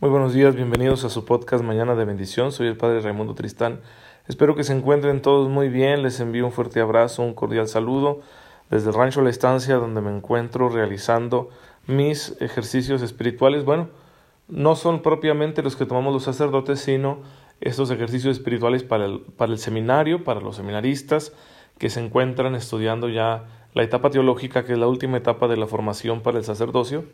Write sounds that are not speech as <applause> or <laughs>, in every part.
Muy buenos días, bienvenidos a su podcast Mañana de Bendición. Soy el Padre Raimundo Tristán. Espero que se encuentren todos muy bien. Les envío un fuerte abrazo, un cordial saludo desde el Rancho La Estancia, donde me encuentro realizando mis ejercicios espirituales. Bueno, no son propiamente los que tomamos los sacerdotes, sino estos ejercicios espirituales para el, para el seminario, para los seminaristas que se encuentran estudiando ya la etapa teológica, que es la última etapa de la formación para el sacerdocio.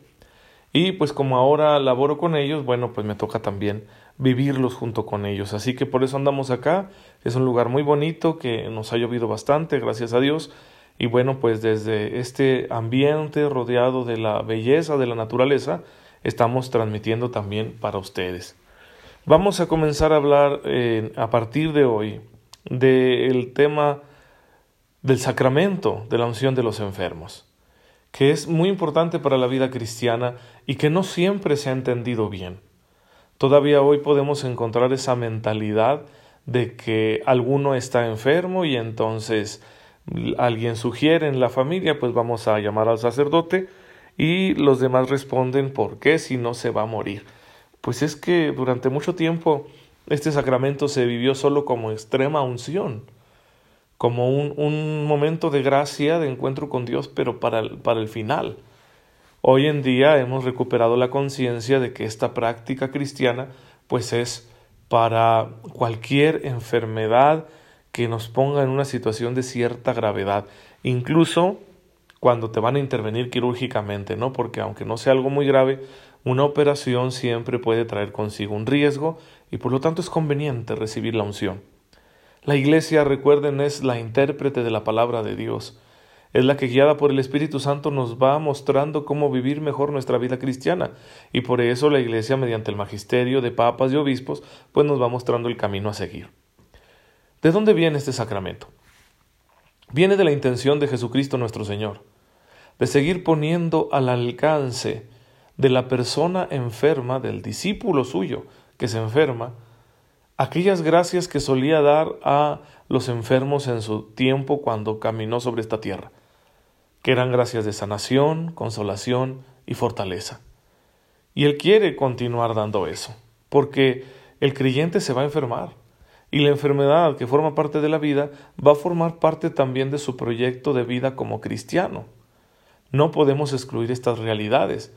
Y pues como ahora laboro con ellos, bueno, pues me toca también vivirlos junto con ellos. Así que por eso andamos acá. Es un lugar muy bonito que nos ha llovido bastante, gracias a Dios. Y bueno, pues desde este ambiente rodeado de la belleza de la naturaleza, estamos transmitiendo también para ustedes. Vamos a comenzar a hablar eh, a partir de hoy del tema del sacramento de la unción de los enfermos que es muy importante para la vida cristiana y que no siempre se ha entendido bien. Todavía hoy podemos encontrar esa mentalidad de que alguno está enfermo y entonces alguien sugiere en la familia, pues vamos a llamar al sacerdote y los demás responden, ¿por qué si no se va a morir? Pues es que durante mucho tiempo este sacramento se vivió solo como extrema unción como un, un, momento de gracia, de encuentro con Dios, pero para el, para el final. Hoy en día hemos recuperado la conciencia de que esta práctica cristiana pues es para cualquier enfermedad que nos ponga en una situación de cierta gravedad, incluso cuando te van a intervenir quirúrgicamente, ¿no? Porque aunque no sea algo muy grave, una operación siempre puede traer consigo un riesgo y por lo tanto es conveniente recibir la unción. La Iglesia, recuerden, es la intérprete de la palabra de Dios. Es la que guiada por el Espíritu Santo nos va mostrando cómo vivir mejor nuestra vida cristiana. Y por eso la Iglesia, mediante el magisterio de papas y obispos, pues nos va mostrando el camino a seguir. ¿De dónde viene este sacramento? Viene de la intención de Jesucristo nuestro Señor, de seguir poniendo al alcance de la persona enferma, del discípulo suyo que se enferma, aquellas gracias que solía dar a los enfermos en su tiempo cuando caminó sobre esta tierra, que eran gracias de sanación, consolación y fortaleza. Y Él quiere continuar dando eso, porque el creyente se va a enfermar, y la enfermedad que forma parte de la vida va a formar parte también de su proyecto de vida como cristiano. No podemos excluir estas realidades,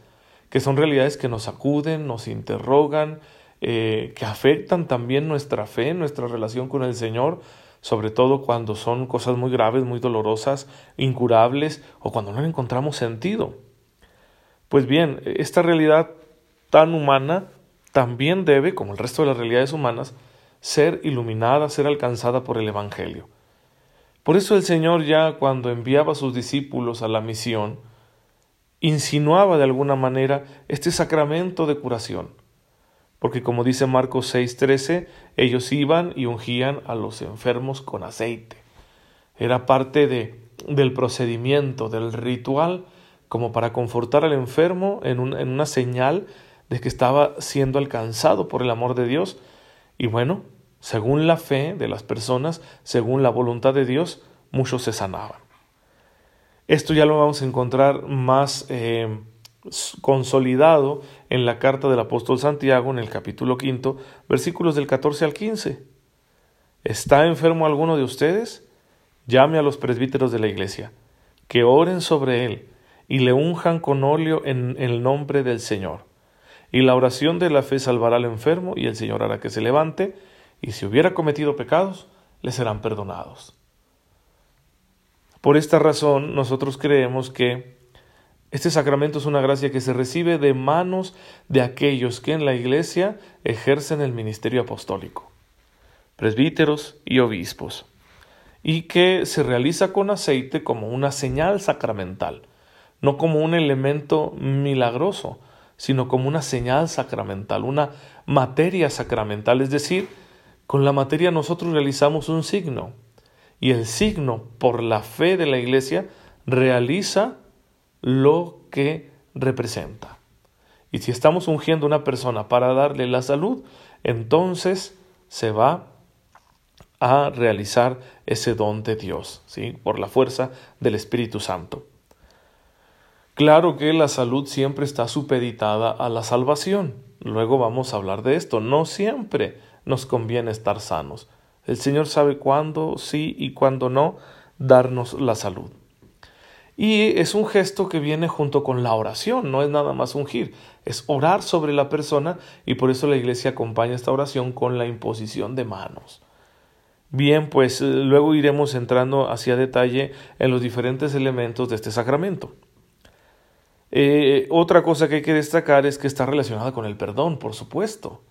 que son realidades que nos acuden, nos interrogan, eh, que afectan también nuestra fe, nuestra relación con el Señor, sobre todo cuando son cosas muy graves, muy dolorosas, incurables o cuando no encontramos sentido. Pues bien, esta realidad tan humana también debe, como el resto de las realidades humanas, ser iluminada, ser alcanzada por el Evangelio. Por eso el Señor ya cuando enviaba a sus discípulos a la misión, insinuaba de alguna manera este sacramento de curación porque como dice Marcos 6:13, ellos iban y ungían a los enfermos con aceite. Era parte de, del procedimiento, del ritual, como para confortar al enfermo en, en una señal de que estaba siendo alcanzado por el amor de Dios. Y bueno, según la fe de las personas, según la voluntad de Dios, muchos se sanaban. Esto ya lo vamos a encontrar más eh, consolidado en la carta del apóstol Santiago en el capítulo quinto, versículos del 14 al 15. ¿Está enfermo alguno de ustedes? Llame a los presbíteros de la iglesia, que oren sobre él y le unjan con óleo en el nombre del Señor. Y la oración de la fe salvará al enfermo y el Señor hará que se levante, y si hubiera cometido pecados, le serán perdonados. Por esta razón, nosotros creemos que este sacramento es una gracia que se recibe de manos de aquellos que en la Iglesia ejercen el ministerio apostólico, presbíteros y obispos, y que se realiza con aceite como una señal sacramental, no como un elemento milagroso, sino como una señal sacramental, una materia sacramental, es decir, con la materia nosotros realizamos un signo, y el signo por la fe de la Iglesia realiza lo que representa. Y si estamos ungiendo a una persona para darle la salud, entonces se va a realizar ese don de Dios, ¿sí? por la fuerza del Espíritu Santo. Claro que la salud siempre está supeditada a la salvación. luego vamos a hablar de esto, no siempre nos conviene estar sanos. El Señor sabe cuándo sí y cuándo no darnos la salud. Y es un gesto que viene junto con la oración, no es nada más ungir, es orar sobre la persona y por eso la iglesia acompaña esta oración con la imposición de manos. Bien, pues eh, luego iremos entrando hacia detalle en los diferentes elementos de este sacramento. Eh, otra cosa que hay que destacar es que está relacionada con el perdón, por supuesto,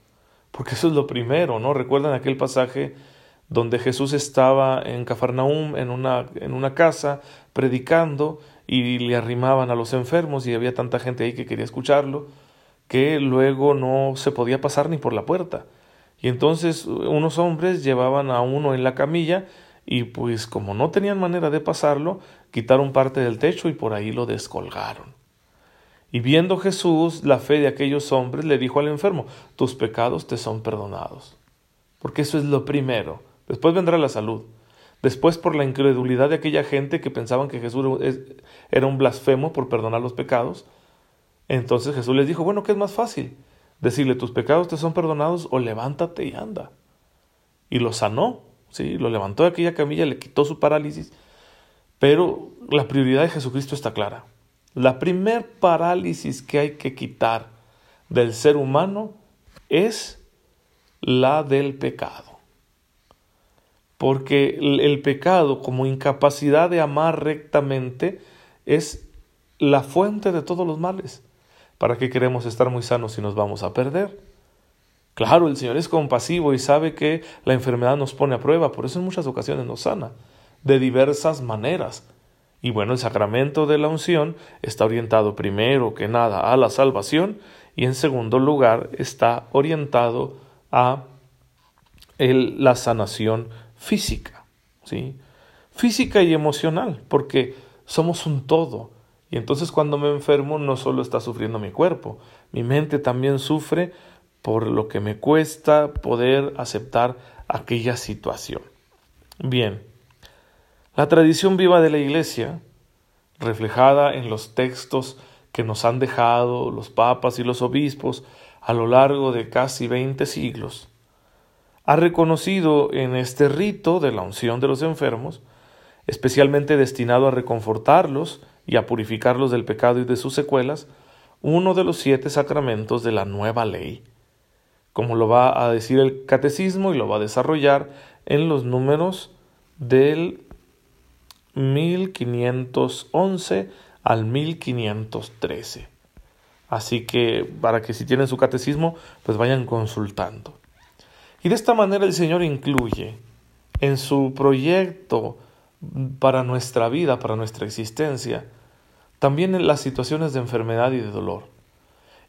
porque eso es lo primero, ¿no? Recuerdan aquel pasaje donde Jesús estaba en Cafarnaúm, en una, en una casa, predicando, y le arrimaban a los enfermos, y había tanta gente ahí que quería escucharlo, que luego no se podía pasar ni por la puerta. Y entonces unos hombres llevaban a uno en la camilla, y pues como no tenían manera de pasarlo, quitaron parte del techo y por ahí lo descolgaron. Y viendo Jesús la fe de aquellos hombres, le dijo al enfermo, tus pecados te son perdonados. Porque eso es lo primero. Después vendrá la salud. Después por la incredulidad de aquella gente que pensaban que Jesús era un blasfemo por perdonar los pecados. Entonces Jesús les dijo, bueno, ¿qué es más fácil? Decirle, tus pecados te son perdonados o levántate y anda. Y lo sanó, ¿sí? Lo levantó de aquella camilla, le quitó su parálisis. Pero la prioridad de Jesucristo está clara. La primer parálisis que hay que quitar del ser humano es la del pecado. Porque el pecado como incapacidad de amar rectamente es la fuente de todos los males. ¿Para qué queremos estar muy sanos si nos vamos a perder? Claro, el Señor es compasivo y sabe que la enfermedad nos pone a prueba, por eso en muchas ocasiones nos sana, de diversas maneras. Y bueno, el sacramento de la unción está orientado primero que nada a la salvación y en segundo lugar está orientado a la sanación física, ¿sí? Física y emocional, porque somos un todo. Y entonces cuando me enfermo no solo está sufriendo mi cuerpo, mi mente también sufre por lo que me cuesta poder aceptar aquella situación. Bien, la tradición viva de la Iglesia, reflejada en los textos que nos han dejado los papas y los obispos a lo largo de casi veinte siglos, ha reconocido en este rito de la unción de los enfermos, especialmente destinado a reconfortarlos y a purificarlos del pecado y de sus secuelas, uno de los siete sacramentos de la nueva ley, como lo va a decir el catecismo y lo va a desarrollar en los números del 1511 al 1513. Así que para que si tienen su catecismo, pues vayan consultando. Y de esta manera el Señor incluye en su proyecto para nuestra vida, para nuestra existencia, también en las situaciones de enfermedad y de dolor.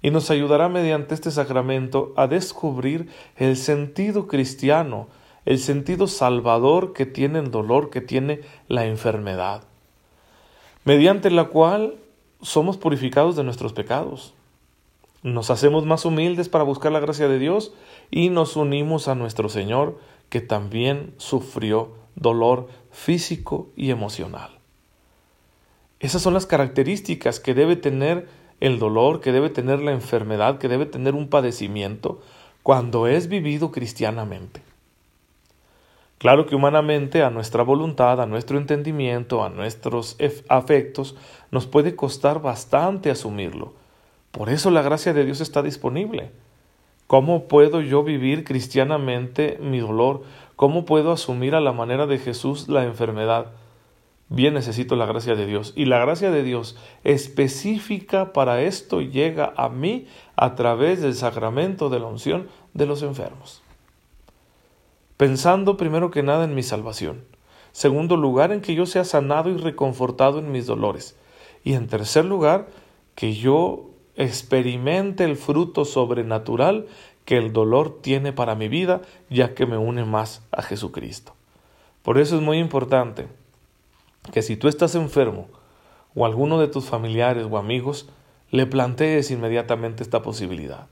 Y nos ayudará mediante este sacramento a descubrir el sentido cristiano el sentido salvador que tiene el dolor, que tiene la enfermedad, mediante la cual somos purificados de nuestros pecados. Nos hacemos más humildes para buscar la gracia de Dios y nos unimos a nuestro Señor, que también sufrió dolor físico y emocional. Esas son las características que debe tener el dolor, que debe tener la enfermedad, que debe tener un padecimiento cuando es vivido cristianamente. Claro que humanamente a nuestra voluntad, a nuestro entendimiento, a nuestros afectos, nos puede costar bastante asumirlo. Por eso la gracia de Dios está disponible. ¿Cómo puedo yo vivir cristianamente mi dolor? ¿Cómo puedo asumir a la manera de Jesús la enfermedad? Bien necesito la gracia de Dios. Y la gracia de Dios específica para esto llega a mí a través del sacramento de la unción de los enfermos pensando primero que nada en mi salvación. Segundo lugar, en que yo sea sanado y reconfortado en mis dolores. Y en tercer lugar, que yo experimente el fruto sobrenatural que el dolor tiene para mi vida, ya que me une más a Jesucristo. Por eso es muy importante que si tú estás enfermo o alguno de tus familiares o amigos, le plantees inmediatamente esta posibilidad.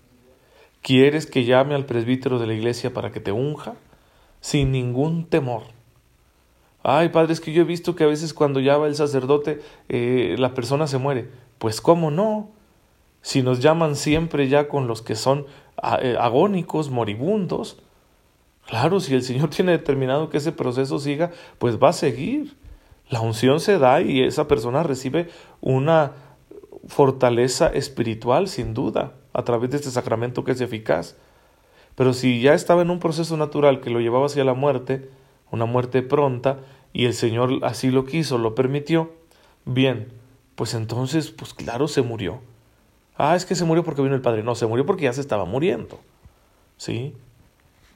¿Quieres que llame al presbítero de la iglesia para que te unja? sin ningún temor. Ay, padre, es que yo he visto que a veces cuando ya va el sacerdote, eh, la persona se muere. Pues cómo no. Si nos llaman siempre ya con los que son eh, agónicos, moribundos, claro, si el Señor <laughs> tiene determinado que ese proceso siga, pues va a seguir. La unción se da y esa persona recibe una fortaleza espiritual, sin duda, a través de este sacramento que es eficaz. Pero si ya estaba en un proceso natural que lo llevaba hacia la muerte, una muerte pronta, y el Señor así lo quiso, lo permitió, bien, pues entonces, pues claro, se murió. Ah, es que se murió porque vino el Padre. No, se murió porque ya se estaba muriendo. ¿Sí?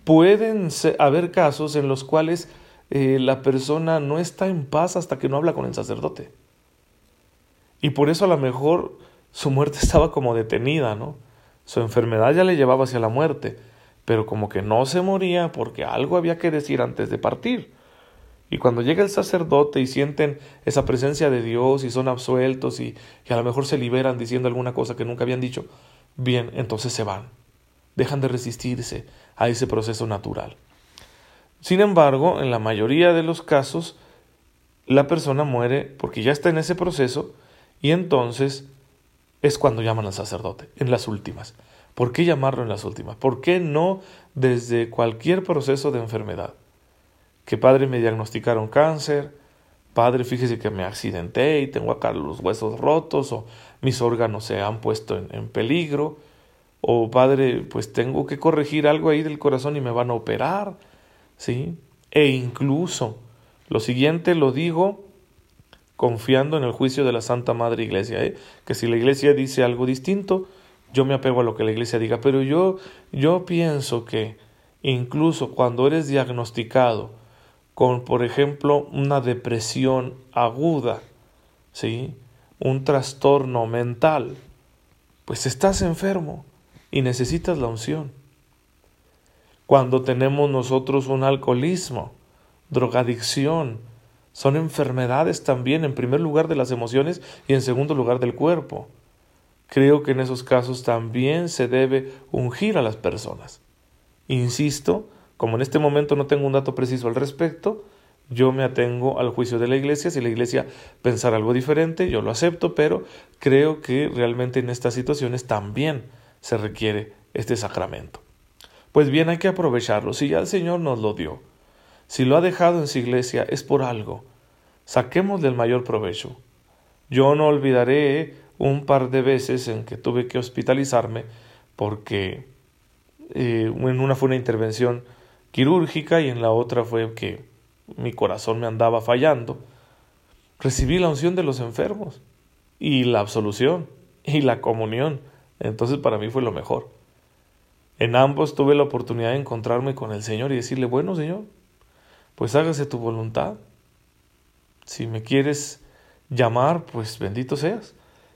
Pueden haber casos en los cuales eh, la persona no está en paz hasta que no habla con el sacerdote. Y por eso a lo mejor su muerte <laughs> estaba como detenida, ¿no? Su enfermedad ya le llevaba hacia la muerte, pero como que no se moría porque algo había que decir antes de partir. Y cuando llega el sacerdote y sienten esa presencia de Dios y son absueltos y, a lo mejor se liberan diciendo alguna cosa que nunca habían dicho, bien, entonces se van. Dejan de resistirse a ese proceso natural. Sin embargo, en la mayoría de los casos, la persona muere porque ya está en ese proceso y entonces es cuando llaman al sacerdote, en las últimas. ¿Por qué llamarlo en las últimas? ¿Por qué no desde cualquier proceso de enfermedad? Que padre me diagnosticaron cáncer, padre fíjese que me accidenté y tengo acá los huesos rotos o mis órganos se han puesto en, en peligro, o padre pues tengo que corregir algo ahí del corazón y me van a operar ¿sí? E incluso, lo siguiente lo digo confiando en el juicio de la Santa Madre Iglesia, ¿eh? que si la Iglesia dice algo distinto, yo me apego a lo que la Iglesia diga, pero yo, yo pienso que incluso cuando eres diagnosticado con, por ejemplo, una depresión aguda, ¿sí? un trastorno mental, pues estás enfermo y necesitas la unción cuando tenemos nosotros un alcoholismo, drogadicción, son enfermedades también, en primer lugar de las emociones y en segundo lugar del cuerpo. Creo que en esos casos también se debe ungir a las personas. Insisto, como en este momento no tengo un dato preciso al respecto, yo me atengo al juicio de la Iglesia. Si la Iglesia pensara algo diferente, yo lo acepto, pero creo que realmente en estas situaciones también se requiere este sacramento. Pues bien, hay que aprovecharlo. Si ya el Señor nos lo dio, si lo ha dejado en su iglesia, es por algo. Saquemos del mayor provecho. Yo no olvidaré un par de veces en que tuve que hospitalizarme porque eh, en una fue una intervención quirúrgica y en la otra fue que mi corazón me andaba fallando. Recibí la unción de los enfermos y la absolución y la comunión. Entonces para mí fue lo mejor. En ambos tuve la oportunidad de encontrarme con el Señor y decirle, bueno Señor, pues hágase tu voluntad. Si me quieres llamar, pues bendito seas.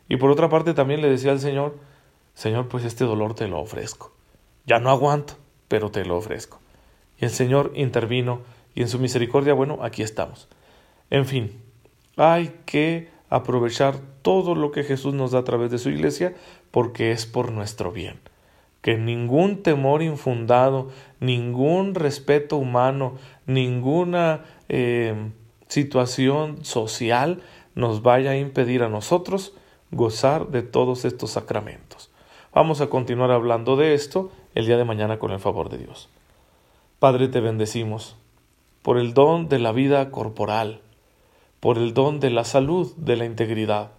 Y por otra parte también le decía al Señor, Señor, pues este dolor te lo ofrezco. Ya no aguanto, pero te lo ofrezco. El Señor intervino y en su misericordia, bueno, aquí estamos. En fin, hay que aprovechar todo lo que Jesús nos da a través de su iglesia porque es por nuestro bien que ningún temor infundado, ningún respeto humano, ninguna eh, situación social nos vaya a impedir a nosotros gozar de todos estos sacramentos. Vamos a continuar hablando de esto el día de mañana con el favor de Dios. Padre, te bendecimos por el don de la vida corporal, por el don de la salud, de la integridad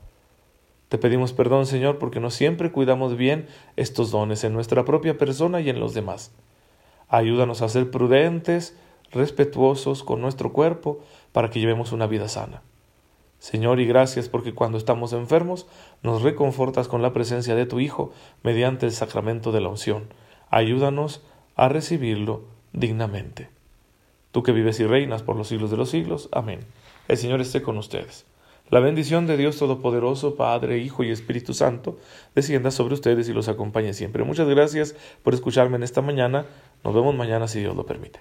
te pedimos perdón, Señor, porque no siempre cuidamos bien estos dones en nuestra propia persona y en los demás. Ayúdanos a ser prudentes, respetuosos con nuestro cuerpo, para que llevemos una vida sana. Señor, y gracias porque cuando estamos enfermos nos reconfortas con la presencia de tu Hijo mediante el sacramento de la unción. Ayúdanos a recibirlo dignamente. Tú que vives y reinas por los siglos de los siglos. Amén. El Señor esté con ustedes. La bendición de Dios Todopoderoso, Padre, Hijo y Espíritu Santo, descienda sobre ustedes y los acompañe siempre. Muchas gracias por escucharme en esta mañana. Nos vemos mañana si Dios lo permite.